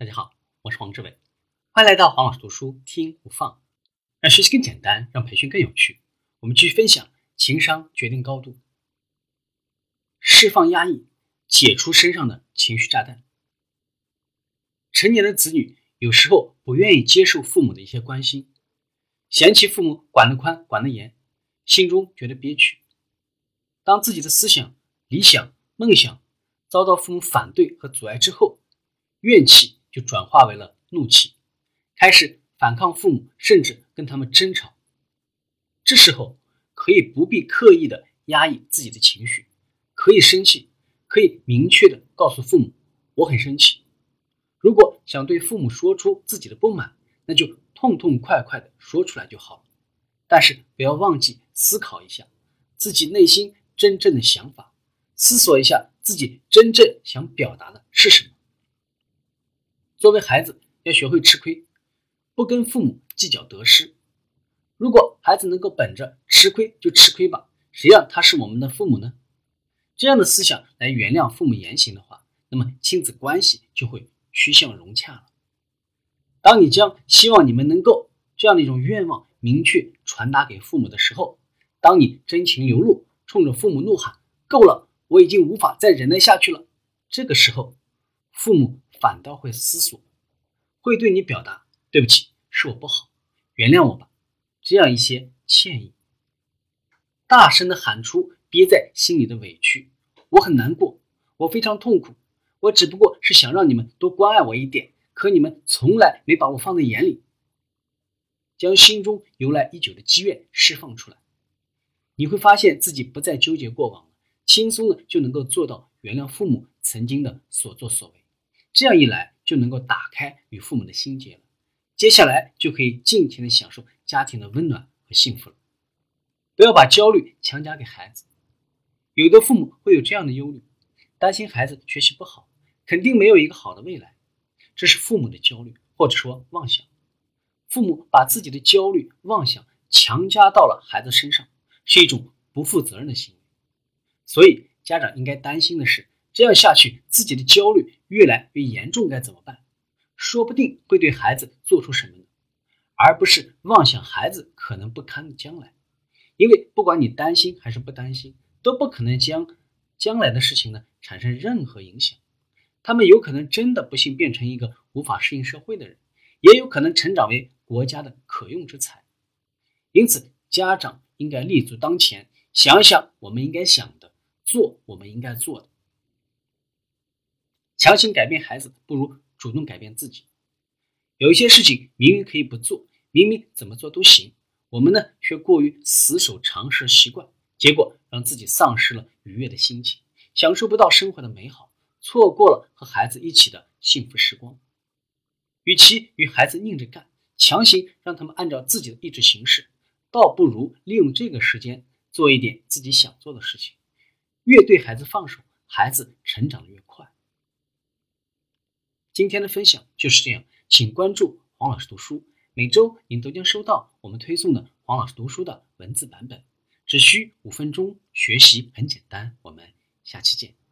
大家好，我是黄志伟，欢迎来到黄老师读书听不放，让学习更简单，让培训更有趣。我们继续分享情商决定高度，释放压抑，解除身上的情绪炸弹。成年的子女有时候不愿意接受父母的一些关心，嫌弃父母管得宽管得严，心中觉得憋屈。当自己的思想、理想、梦想遭到父母反对和阻碍之后，怨气。就转化为了怒气，开始反抗父母，甚至跟他们争吵。这时候可以不必刻意的压抑自己的情绪，可以生气，可以明确的告诉父母我很生气。如果想对父母说出自己的不满，那就痛痛快快的说出来就好了。但是不要忘记思考一下自己内心真正的想法，思索一下自己真正想表达的是什么。作为孩子，要学会吃亏，不跟父母计较得失。如果孩子能够本着吃亏就吃亏吧，谁让他是我们的父母呢？这样的思想来原谅父母言行的话，那么亲子关系就会趋向融洽了。当你将希望你们能够这样的一种愿望明确传达给父母的时候，当你真情流露，冲着父母怒喊“够了，我已经无法再忍耐下去了”，这个时候，父母。反倒会思索，会对你表达对不起，是我不好，原谅我吧，这样一些歉意。大声的喊出憋在心里的委屈，我很难过，我非常痛苦，我只不过是想让你们多关爱我一点，可你们从来没把我放在眼里。将心中由来已久的积怨释放出来，你会发现自己不再纠结过往，轻松的就能够做到原谅父母曾经的所作所为。这样一来，就能够打开与父母的心结了。接下来就可以尽情的享受家庭的温暖和幸福了。不要把焦虑强加给孩子。有的父母会有这样的忧虑，担心孩子学习不好，肯定没有一个好的未来。这是父母的焦虑，或者说妄想。父母把自己的焦虑、妄想强加到了孩子身上，是一种不负责任的行为。所以，家长应该担心的是。这样下去，自己的焦虑越来越严重，该怎么办？说不定会对孩子做出什么呢？而不是妄想孩子可能不堪的将来。因为不管你担心还是不担心，都不可能将将来的事情呢产生任何影响。他们有可能真的不幸变成一个无法适应社会的人，也有可能成长为国家的可用之才。因此，家长应该立足当前，想一想我们应该想的，做我们应该做的。强行改变孩子，不如主动改变自己。有一些事情明明可以不做，明明怎么做都行，我们呢却过于死守常识习惯，结果让自己丧失了愉悦的心情，享受不到生活的美好，错过了和孩子一起的幸福时光。与其与孩子拧着干，强行让他们按照自己的意志行事，倒不如利用这个时间做一点自己想做的事情。越对孩子放手，孩子成长的越快。今天的分享就是这样，请关注黄老师读书，每周您都将收到我们推送的黄老师读书的文字版本，只需五分钟，学习很简单。我们下期见。